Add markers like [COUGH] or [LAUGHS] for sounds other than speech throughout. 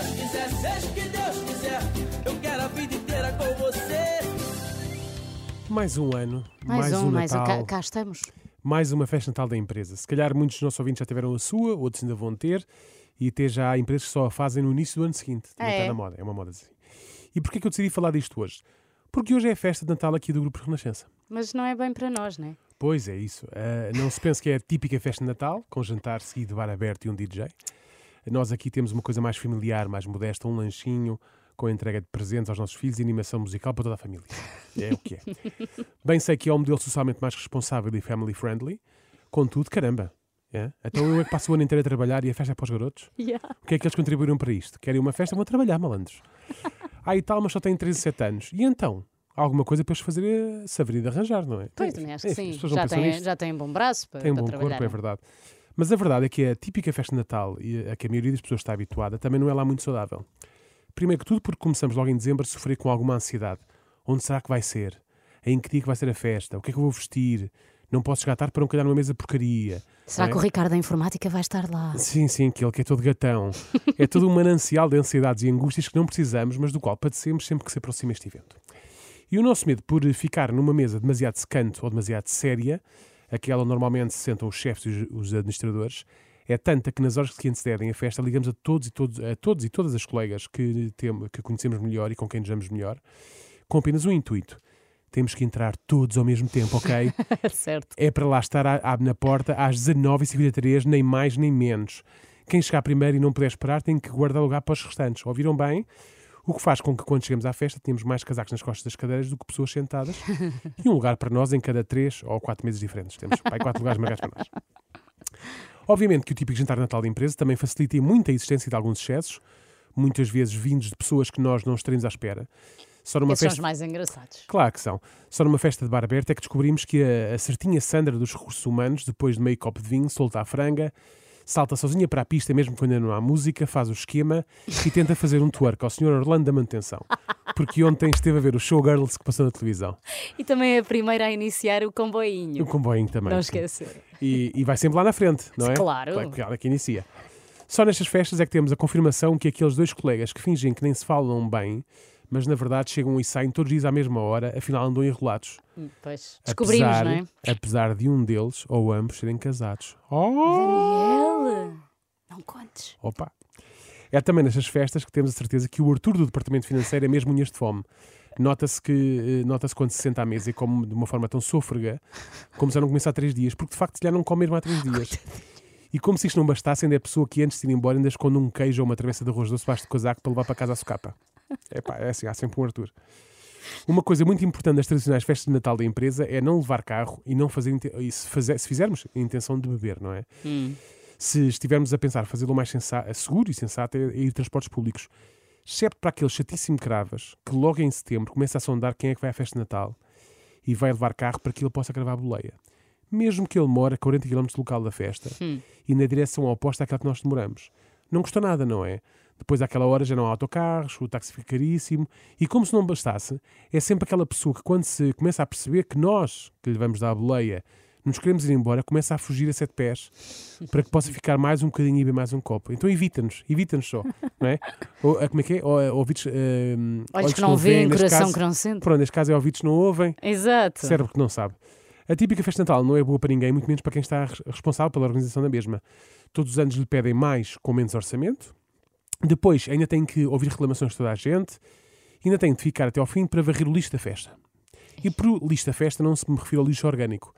Deus quiser, seja o que Deus quiser. Eu quero a vida inteira com você. Mais um ano, Mais, um, mais um. Natal, Cá, cá estamos. mais uma festa Natal da empresa. Se calhar muitos dos nossos ouvintes já tiveram a sua, outros ainda vão ter, e até já há empresas que só a fazem no início do ano seguinte. Também Ah, está é? na moda, é uma moda assim. E porquê que eu decidi falar disto hoje? Porque hoje é a festa de Natal aqui do Grupo Renascença. Mas não é bem para nós, né? Pois é isso. Ah, não se pense que é a típica festa de Natal, com jantar seguido, bar aberto e um DJ. Nós aqui temos uma coisa mais familiar, mais modesta, um lanchinho com entrega de presentes aos nossos filhos e animação musical para toda a família. É o que é. [LAUGHS] Bem sei que é um modelo socialmente mais responsável e family friendly, contudo, caramba. É? Então eu é que passo o ano inteiro a trabalhar e a festa é para os garotos? O que é que eles contribuíram para isto? Querem uma festa? Vão trabalhar, malandros. [LAUGHS] Ah, e tal, mas só têm 13, 7 anos. E então? Alguma coisa para eles fazerem se haveria de arranjar, não é? Pois, também acho que enfim, sim. Já nisto. já tem bom braço para, Tem um bom trabalhar. corpo, é verdade. Mas a verdade é que a típica festa de Natal e a que a maioria das pessoas está habituada também não é lá muito saudável. Primeiro que tudo porque começamos logo em dezembro a sofrer com alguma ansiedade. Onde será que vai ser? Em que dia que vai ser a festa? O que é que eu vou vestir? Não posso chegar tarde para não calhar numa mesa porcaria. Será é? que o Ricardo da Informática vai estar lá? Sim, sim, aquele que é todo gatão. é todo um manancial de ansiedades e angústias que não precisamos, mas do qual padecemos sempre que se aproxima este evento. E o nosso medo por ficar numa mesa demasiado secante ou demasiado séria, aquela onde normalmente se sentam os chefes e os administradores, é tanta que nas horas que antecedem a festa ligamos a todos e, todos, a todos e todas as colegas que, tem, que conhecemos melhor e com quem nos damos melhor, com apenas um intuito. Temos que entrar todos ao mesmo tempo, ok? [LAUGHS] certo. é para lá estar à- à- na porta às 19h53, nem mais nem menos. Quem chegar primeiro e não puder esperar tem que guardar lugar para os restantes. Ouviram bem? O que faz com que quando chegamos à festa tenhamos mais casacos nas costas das cadeiras do que pessoas sentadas e um lugar para nós em cada três ou quatro meses diferentes. Temos pai, quatro lugares marcados para nós. Obviamente que o típico jantar de Natal da empresa também facilita muito a existência de alguns excessos, muitas vezes vindos de pessoas que nós não estaremos à espera. Só numa Esses são os festa... mais engraçados. Claro que são. Só numa festa de bar aberto é que descobrimos que a, a certinha Sandra dos recursos humanos, depois de meio copo de vinho, solta a franga, salta sozinha para a pista, mesmo quando ainda não há música, faz o esquema e tenta fazer um twerk ao Sr. Orlando da manutenção. Porque ontem esteve a ver o Showgirls que passou na televisão. E também é a primeira a iniciar o O comboinho. comboinho também. Não esquecer. E, e vai sempre lá na frente, não é? Claro. Claro que ela que inicia. Só nestas festas é que temos a confirmação que aqueles dois colegas que fingem que nem se falam bem, mas na verdade chegam e saem todos os dias à mesma hora, afinal andam enrolados. Pois. Descobrimos, apesar, não é? Apesar de um deles ou ambos serem casados. Oh! Daniel! Não contes. Opa! É também nestas festas que temos a certeza que o Arthur do Departamento Financeiro é mesmo unhas de fome. Nota-se que eh, nota-se quando se senta à mesa e come de uma forma tão sôfrega como se já não começa há três dias, porque de facto se já não come mesmo há três dias. E como se isto não bastasse, ainda é a pessoa que antes de ir embora ainda esconde um queijo ou uma travessa de arroz doce debaixo de casaco para levar para casa a socapa. É pá, é assim, há sempre um Arthur. Uma coisa muito importante das tradicionais festas de Natal da empresa é não levar carro e não fazer, e se, fazer- se fizermos a intenção de beber, não é? Hum. se estivermos a pensar fazê-lo mais sensa- seguro e sensato é, é ir transportes públicos. Excepto para aquele chatíssimo cravas que logo em setembro começa a sondar quem é que vai à festa de Natal e vai levar carro para que ele possa gravar a boleia. Mesmo que ele mora a 40 km do local da festa Hum. e na direção oposta àquela que nós demoramos. Não custa nada, não é? Depois àquela hora já não há autocarros, o táxi fica caríssimo e como se não bastasse, é sempre aquela pessoa que quando se começa a perceber que nós, que lhe vamos dar a boleia, nos queremos ir embora, começa a fugir a sete pés para que possa ficar mais um bocadinho e beber mais um copo. Então evita-nos, evita-nos só, não é? [LAUGHS] Ou, ah, como é que é? Ou, ah, ouvidos, ah, Olhos que não veem, coração caso- que não sente. Pronto, neste caso é ouvidos que não ouvem, Exato. cérebro que não sabe. A típica festa Natal não é boa para ninguém, muito menos para quem está res- responsável pela organização da mesma. Todos os anos lhe pedem mais com menos orçamento. Depois ainda tem que ouvir reclamações de toda a gente. Ainda tem de ficar até ao fim para varrer o lixo da festa. E por lixo da festa não se me refiro ao lixo orgânico.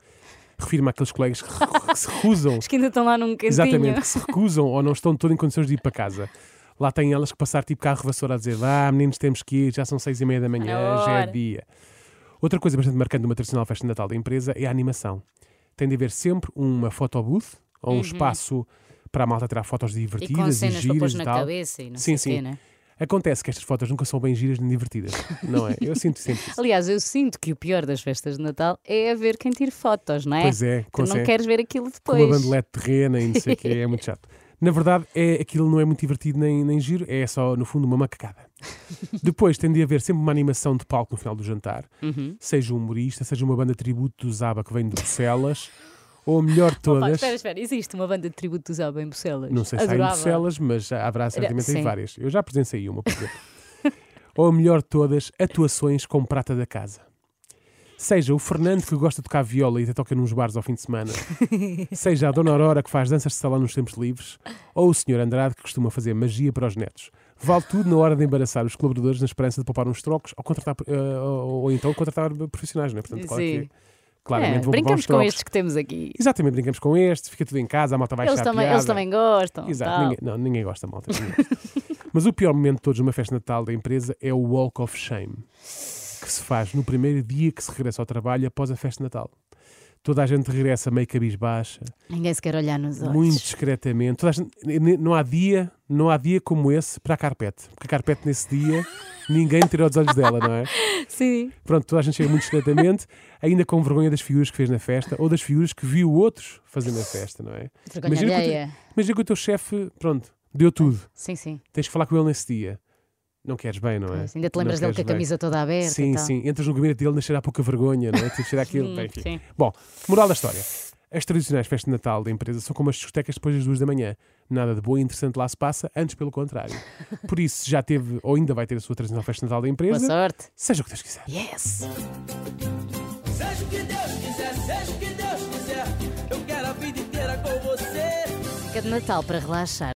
Refiro-me àqueles colegas que, que se recusam [LAUGHS] Os que ainda estão lá num cantinho. Exatamente, que se recusam ou não estão todo em condições de ir para casa. Lá têm elas que passar tipo carro vassoura a dizer vá meninos temos que ir, já são seis e meia da manhã, já é hora." dia. Outra coisa bastante marcante de uma tradicional festa de Natal da empresa é a animação. Tem de haver sempre uma photobooth ou um espaço para a malta tirar fotos Uhum. E com divertidas e, cenas para pôr giras e na tal. cabeça e não Sim, sei sim. quê, né? Acontece que estas fotos nunca são bem giras nem divertidas, [LAUGHS] não é? Eu sinto sempre isso. Aliás, eu sinto que o pior das festas de Natal é a ver quem tira fotos, não é? Pois é, Tu não queres ver aquilo com uma depois. bandelete terrena e não sei o que, é muito [LAUGHS] chato. Na verdade, é, aquilo não é muito divertido nem, nem giro, é só, no fundo, uma macacada. [LAUGHS] Depois tem de haver sempre uma animação de palco no final do jantar, Uhum. seja um humorista, seja uma banda tributo do Zaba que vem de Bruxelas, Ou a melhor de Opa, todas. espera, espera, existe uma banda de tributo dos Alba em Bucelas. Não sei se há em. Bucelas, mas haverá certamente em várias. Eu já presenciei uma, por exemplo. [LAUGHS] Ou a melhor de todas, atuações com prata da casa. Seja o Fernando que gosta de tocar viola e até toca nos bares ao fim de semana, [LAUGHS] seja a Dona Aurora que faz danças de salão nos tempos livres, ou o Sr. Andrade que costuma fazer magia para os netos. Vale tudo na hora de embaraçar os colaboradores na esperança de poupar uns trocos ou, contratar, eh, ou, ou então contratar profissionais, não é? Portanto, claro Sim. Claramente É, vão brincamos com estes que temos aqui. Exatamente, brincamos com estes, fica tudo em casa, a malta vai Eles também, piada. eles também gostam. Exato, tal. ninguém, não, ninguém gosta, malta. ninguém gosta. [LAUGHS] Mas o pior momento de todos numa festa de Natal da empresa é o Walk of Shame, que se faz no primeiro dia que se regressa ao trabalho após a festa de Natal. Toda a gente regressa meio cabisbaixa, Ninguém se quer olhar nos olhos. muito discretamente. Toda a gente- não, há dia, não há dia como esse para a carpete. Porque a carpete nesse dia ninguém tira os olhos dela, não é? [LAUGHS] Sim. Pronto, toda a gente chega muito discretamente, ainda com vergonha das figuras que fez na festa ou das figuras que viu outros fazer na festa, não é? Vergonha Imagina que alheia. Imagina que o teu chefe, pronto, deu tudo. Sim, sim. Tens que falar com ele nesse dia. Não queres bem, não é? Pois, ainda te lembras dele com a queres bem. camisa toda aberta. Sim, sim. Entras no gabinete dele, nascerá pouca vergonha, não é? Que tirar aquilo. [LAUGHS] Hum, Bem, enfim. sim. Bom, moral da história. As tradicionais festas de Natal da empresa são como as discotecas depois das duas da manhã. Nada de bom e interessante lá se passa, antes pelo contrário. [LAUGHS] Por isso, já teve ou ainda vai ter a sua tradicional festa de Natal da Boa empresa, sorte. seja o que Deus quiser. Yes! Seja o que Deus quiser, seja o que Deus quiser. Eu quero a vida inteira com você. Música de Natal para relaxar.